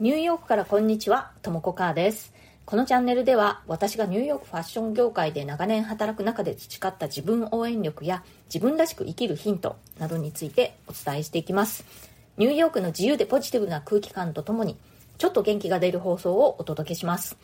ニューヨークからこんにちは、ともこかーです。このチャンネルでは私がニューヨークファッション業界で長年働く中で培った自分応援力や自分らしく生きるヒントなどについてお伝えしていきます。ニューヨークの自由でポジティブな空気感とともにちょっと元気が出る放送をお届けします。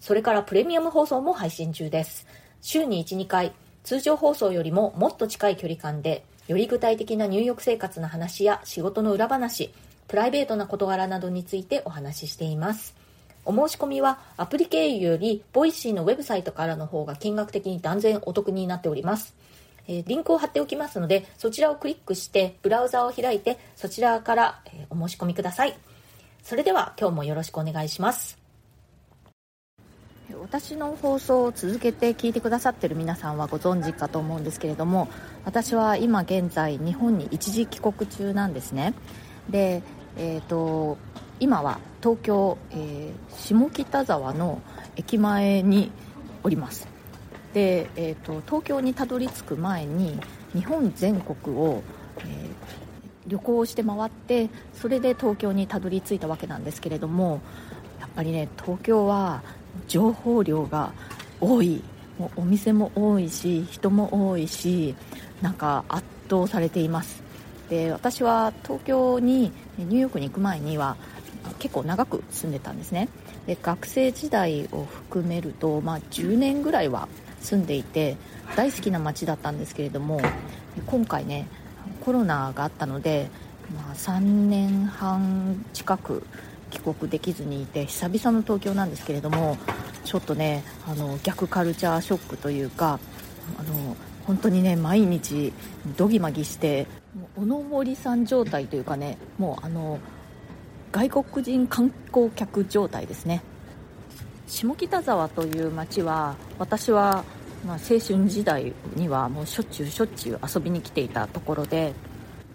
それからプレミアム放送も配信中です。週に1、2回、通常放送よりももっと近い距離感でより具体的な入浴生活の話や仕事の裏話、プライベートな事柄などについてお話ししています。お申し込みはアプリ経由より、 Voicy のウェブサイトからの方が金額的に断然お得になっております。えー、リンクを貼っておきますので、そちらをクリックして、ブラウザを開いて、そちらから、えー、お申し込みください。それでは今日もよろしくお願いします。私の放送を続けて聞いてくださってる皆さんはご存知かと思うんですけれども私は今現在日本に一時帰国中なんですねでえーと、今は東京、えー、下北沢の駅前におります。で、えーと、東京にたどり着く前に日本全国を、えー、旅行して回ってそれで東京にたどり着いたわけなんですけれどもやっぱりね東京は情報量が多い。もうお店も多いし人も多いしなんか圧倒されています。で私は東京にニューヨークに行く前には結構長く住んでたんですね。で学生時代を含めると、まあ、10年ぐらいは住んでいて大好きな街だったんですけれども今回ねコロナがあったので、まあ、3年半近く帰国できずにいて久々の東京なんですけれどもちょっとねあの逆カルチャーショックというかあの本当にね毎日どぎまぎしておのぼりさん状態というかねもうあの外国人観光客状態ですね。下北沢という街は私は、まあ、青春時代にはもうしょっちゅうしょっちゅう遊びに来ていたところで、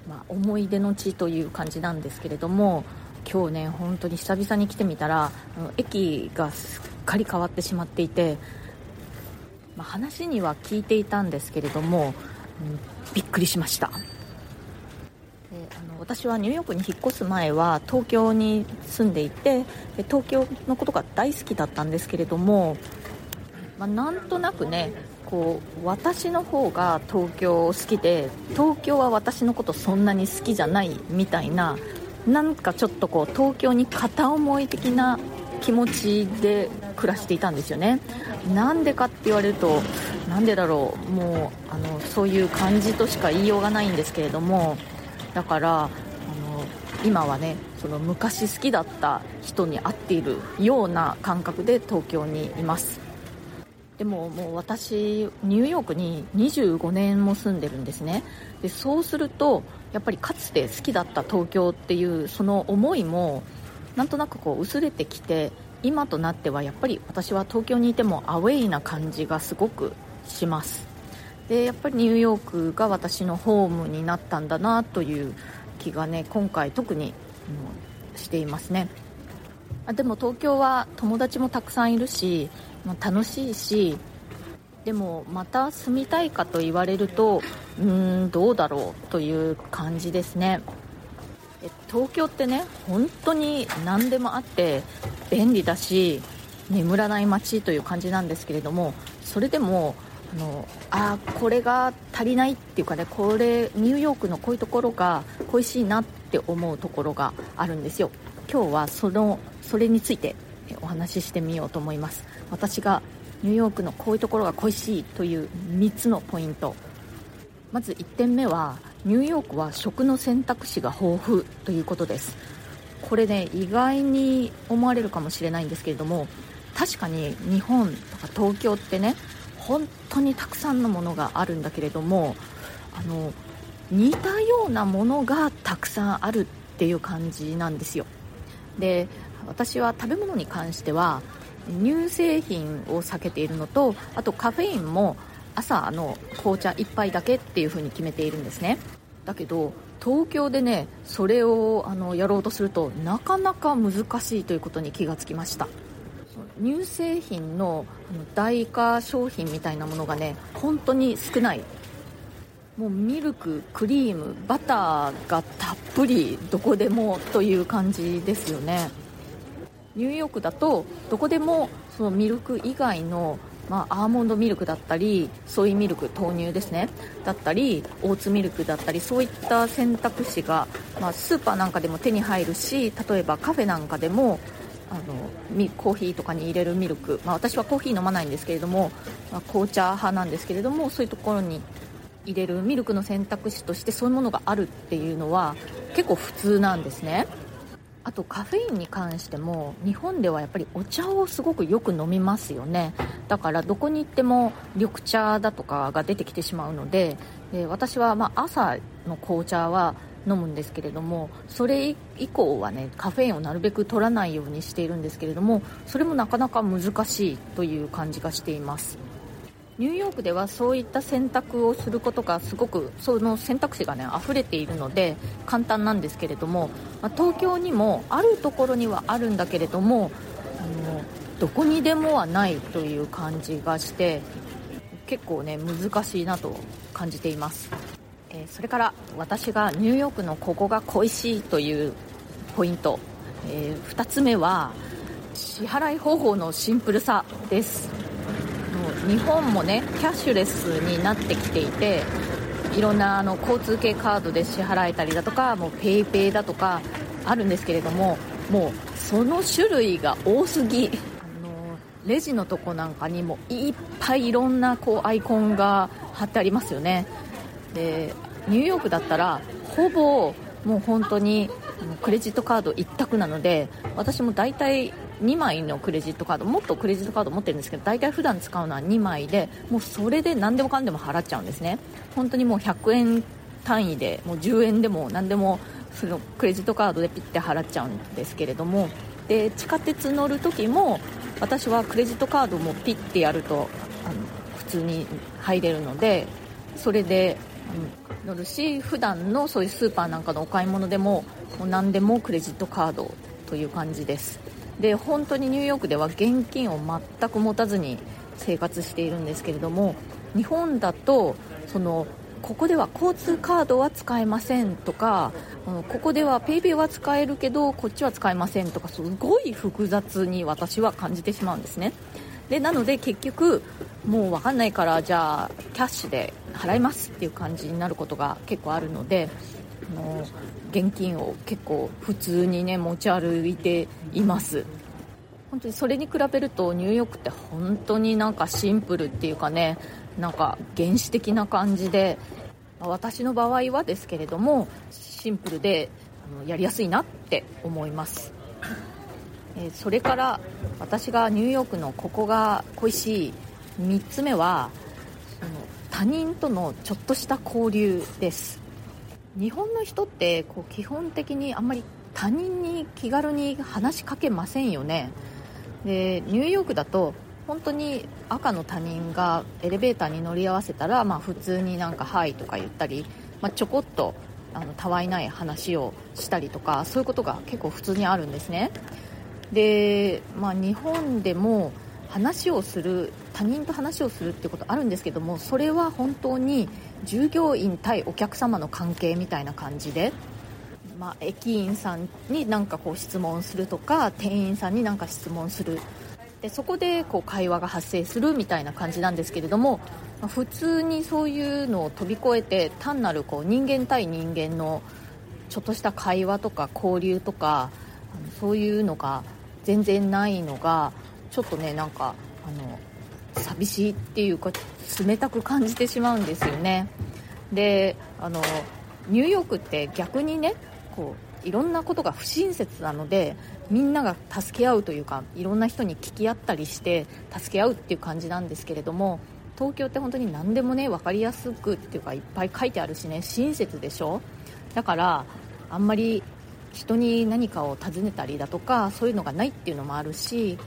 まあ、思い出の地という感じなんですけれども今日ね本当に久々に来てみたら駅がすっかり変わってしまっていて、まあ、話には聞いていたんですけれども、うん、びっくりしました。の私はニューヨークに引っ越す前は東京に住んでいて東京のことが大好きだったんですけれども、まあ、なんとなくねこう私の方が東京好きで東京は私のことそんなに好きじゃないみたいななんかちょっとこう東京に片思い的な気持ちで暮らしていたんですよね。なんでかって言われるとなんでだろうもうあのそういう感じとしか言いようがないんですけれどもだからあの今はねその昔好きだった人に会っているような感覚で東京にいます。でももう私ニューヨークに25年も住んでるんですね。でそうするとやっぱりかつて好きだった東京っていうその思いもなんとなくこう薄れてきて今となってはやっぱり私は東京にいてもアウェイな感じがすごくします。でやっぱりニューヨークが私のホームになったんだなという気がね今回特に、うん、していますね。あでも東京は友達もたくさんいるし、まあ、楽しいしでもまた住みたいかと言われるとうーんどうだろうという感じですね。東京ってね本当に何でもあって便利だし眠らない街という感じなんですけれどもそれでもあのあこれが足りないっていうかねこれニューヨークのこういうところが恋しいなって思うところがあるんですよ。今日はそのそれについてお話ししてみようと思います。私がニューヨークのこういうところが恋しいという3つのポイント。まず1点目はニューヨークは食の選択肢が豊富ということです。これね意外に思われるかもしれないんですけれども確かに日本とか東京ってね本当にたくさんのものがあるんだけれどもあの似たようなものがたくさんあるっていう感じなんですよ。で私は食べ物に関しては乳製品を避けているのとあとカフェインも朝の紅茶1杯だけっていう風に決めているんですね。だけど東京でねそれをあのやろうとするとなかなか難しいということに気がつきました。乳製品の代価商品みたいなものがね本当に少ない。もうミルククリームバターがたっぷりどこでもという感じですよね。ニューヨークだとどこでもそのミルク以外のまあ、アーモンドミルクだったりソイミルク豆乳ですね。だったりオーツミルクだったりそういった選択肢が、まあ、スーパーなんかでも手に入るし例えばカフェなんかでもあのコーヒーとかに入れるミルク、まあ、私はコーヒー飲まないんですけれども、まあ、紅茶派なんですけれどもそういうところに入れるミルクの選択肢としてそういうものがあるっていうのは結構普通なんですね。あとカフェインに関しても日本ではやっぱりお茶をすごくよく飲みますよね。だからどこに行っても緑茶だとかが出てきてしまうのでで私はま朝の紅茶は飲むんですけれどもそれ以降はねカフェインをなるべく取らないようにしているんですけれどもそれもなかなか難しいという感じがしています。ニューヨークではそういった選択をすることがすごくその選択肢がね溢れているので簡単なんですけれども、まあ、東京にもあるところにはあるんだけれどもあのどこにでもはないという感じがして結構ね難しいなと感じています、え、それから私がニューヨークのここが恋しいというポイント、えー、2つ目は支払い方法のシンプルさです。日本もねキャッシュレスになってきていていろんなあの交通系カードで支払えたりだとかもう PayPay だとかあるんですけれどももうその種類が多すぎ。あのレジのとこなんかにもいっぱいいろんなこうアイコンが貼ってありますよね。でニューヨークだったらほぼもう本当にクレジットカード一択なので私も大体2枚のクレジットカードもっとクレジットカード持ってるんですけど大体普段使うのは2枚でもうそれで何でもかんでも払っちゃうんですね。本当にもう100円単位でもう10円でも何でもそのクレジットカードでピッて払っちゃうんですけれどもで地下鉄乗る時も私はクレジットカードもピッてやるとあの普通に入れるのでそれで、乗るし普段のそういうスーパーなんかのお買い物でももう何でもクレジットカードという感じです。で本当にニューヨークでは現金を全く持たずに生活しているんですけれども日本だとそのここでは交通カードは使えませんとかここでは PayPay は使えるけどこっちは使えませんとかすごい複雑に私は感じてしまうんですね。でなので結局もう分かんないからじゃあキャッシュで払いますっていう感じになることが結構あるのでの現金を結構普通にね持ち歩いています。本当にそれに比べるとニューヨークって本当になんかシンプルっていうかねなんか原始的な感じで私の場合はですけれどもシンプルでやりやすいなって思います。それから私がニューヨークのここが恋しい3つ目はその他人とのちょっとした交流です。日本の人ってこう基本的にあんまり他人に気軽に話しかけませんよね。でニューヨークだと本当に赤の他人がエレベーターに乗り合わせたら、まあ、普通になんか「はい」とか言ったり、まあ、ちょこっとあのたわいない話をしたりとかそういうことが結構普通にあるんですね。で、まあ、日本でも話をする他人と話をするってことあるんですけどもそれは本当に従業員対お客様の関係みたいな感じで、まあ、駅員さんに何かこう質問するとか店員さんに何か質問する。でそこでこう会話が発生するみたいな感じなんですけれども、ま、普通にそういうのを飛び越えて単なるこう人間対人間のちょっとした会話とか交流とかそういうのが全然ないのがちょっとねなんかあの寂しいっていうか冷たく感じてしまうんですよね。であのニューヨークって逆にねこういろんなことが不親切なのでみんなが助け合うというかいろんな人に聞き合ったりして助け合うっていう感じなんですけれども東京って本当に何でもね分かりやすくっていうかいっぱい書いてあるしね親切でしょ？だからあんまり人に何かを尋ねたりだとかそういうのがないっていうのもあるし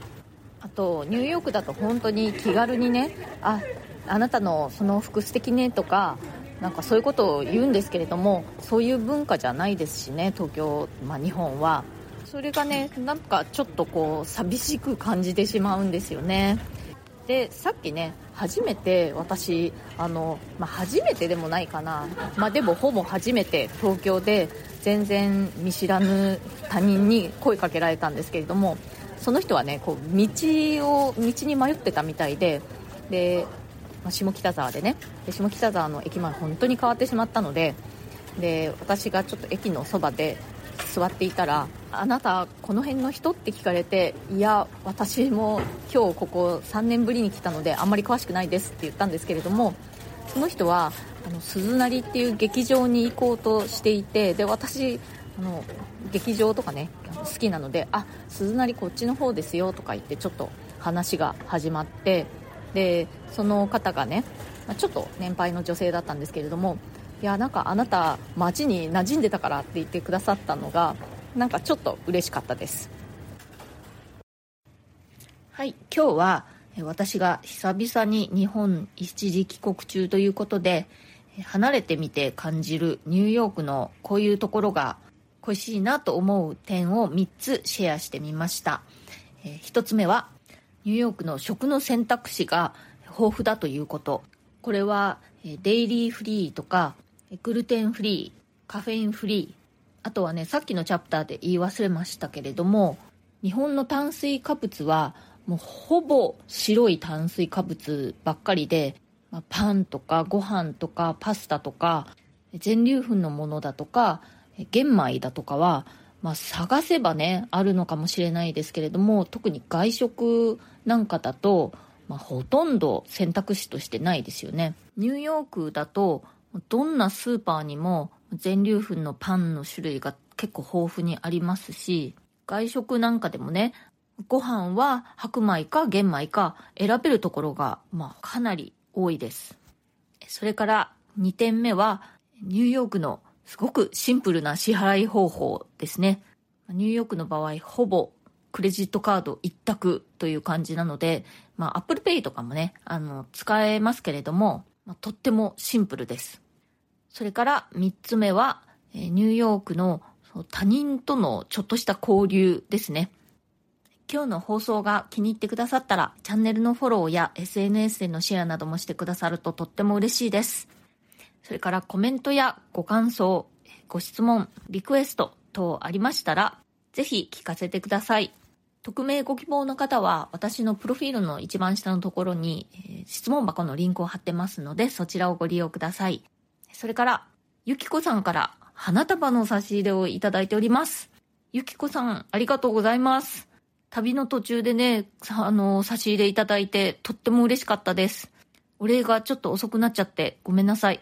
あとニューヨークだと本当に気軽にねああなたのその服素敵ねとかなんかそういうことを言うんですけれどもそういう文化じゃないですしね東京、まあ、日本は。それがねなんかちょっとこう寂しく感じてしまうんですよね。でさっきね初めて私あの、まあ、初めてでもないかな、まあ、でもほぼ初めて東京で全然見知らぬ他人に声かけられたんですけれどもその人はねこう道を道に迷ってたみたいでで、まあ、下北沢でねで下北沢の駅前本当に変わってしまったのでで私がちょっと駅のそばで座っていたら「あなたこの辺の人?」って聞かれて「いや私も今日ここ3年ぶりに来たのであんまり詳しくないです」って言ったんですけれどもその人はあの鈴なりっていう劇場に行こうとしていてで私あの劇場とかね好きなので「あ鈴なりこっちの方ですよ」とか言ってちょっと話が始まってでその方がねちょっと年配の女性だったんですけれどもいやなんかあなた街に馴染んでたからって言ってくださったのがなんかちょっと嬉しかったです。はい今日は私が久々に日本一時帰国中ということで離れてみて感じるニューヨークのこういうところが恋しいなと思う点を3つシェアしてみました。1つ目はニューヨークの食の選択肢が豊富だということ。これはデイリーフリーとかグルテンフリー、カフェインフリー、あとはね、さっきのチャプターで言い忘れましたけれども、日本の炭水化物はもうほぼ白い炭水化物ばっかりで、まあ、パンとかご飯とかパスタとか全粒粉のものだとか玄米だとかは、まあ、探せばねあるのかもしれないですけれども特に外食なんかだと、まあ、ほとんど選択肢としてないですよねニューヨークだとどんなスーパーにも全粒粉のパンの種類が結構豊富にありますし、外食なんかでもね、ご飯は白米か玄米か選べるところが、まあ、かなり多いです。それから2点目は、ニューヨークのすごくシンプルな支払い方法ですね。ニューヨークの場合、ほぼクレジットカード一択という感じなので、まあ、Apple Pay とかもね、あの、使えますけれども、まあ、とってもシンプルです。それから3つ目は、ニューヨークの他人とのちょっとした交流ですね。今日の放送が気に入ってくださったら、チャンネルのフォローや SNS でのシェアなどもしてくださるととっても嬉しいです。それからコメントやご感想、ご質問、リクエスト等ありましたら、ぜひ聞かせてください。匿名ご希望の方は、私のプロフィールの一番下のところに、質問箱のリンクを貼ってますので、そちらをご利用ください。それから、ゆきこさんから花束の差し入れをいただいております。ゆきこさん、ありがとうございます。旅の途中でね、あの、差し入れいただいて、とっても嬉しかったです。お礼がちょっと遅くなっちゃってごめんなさい。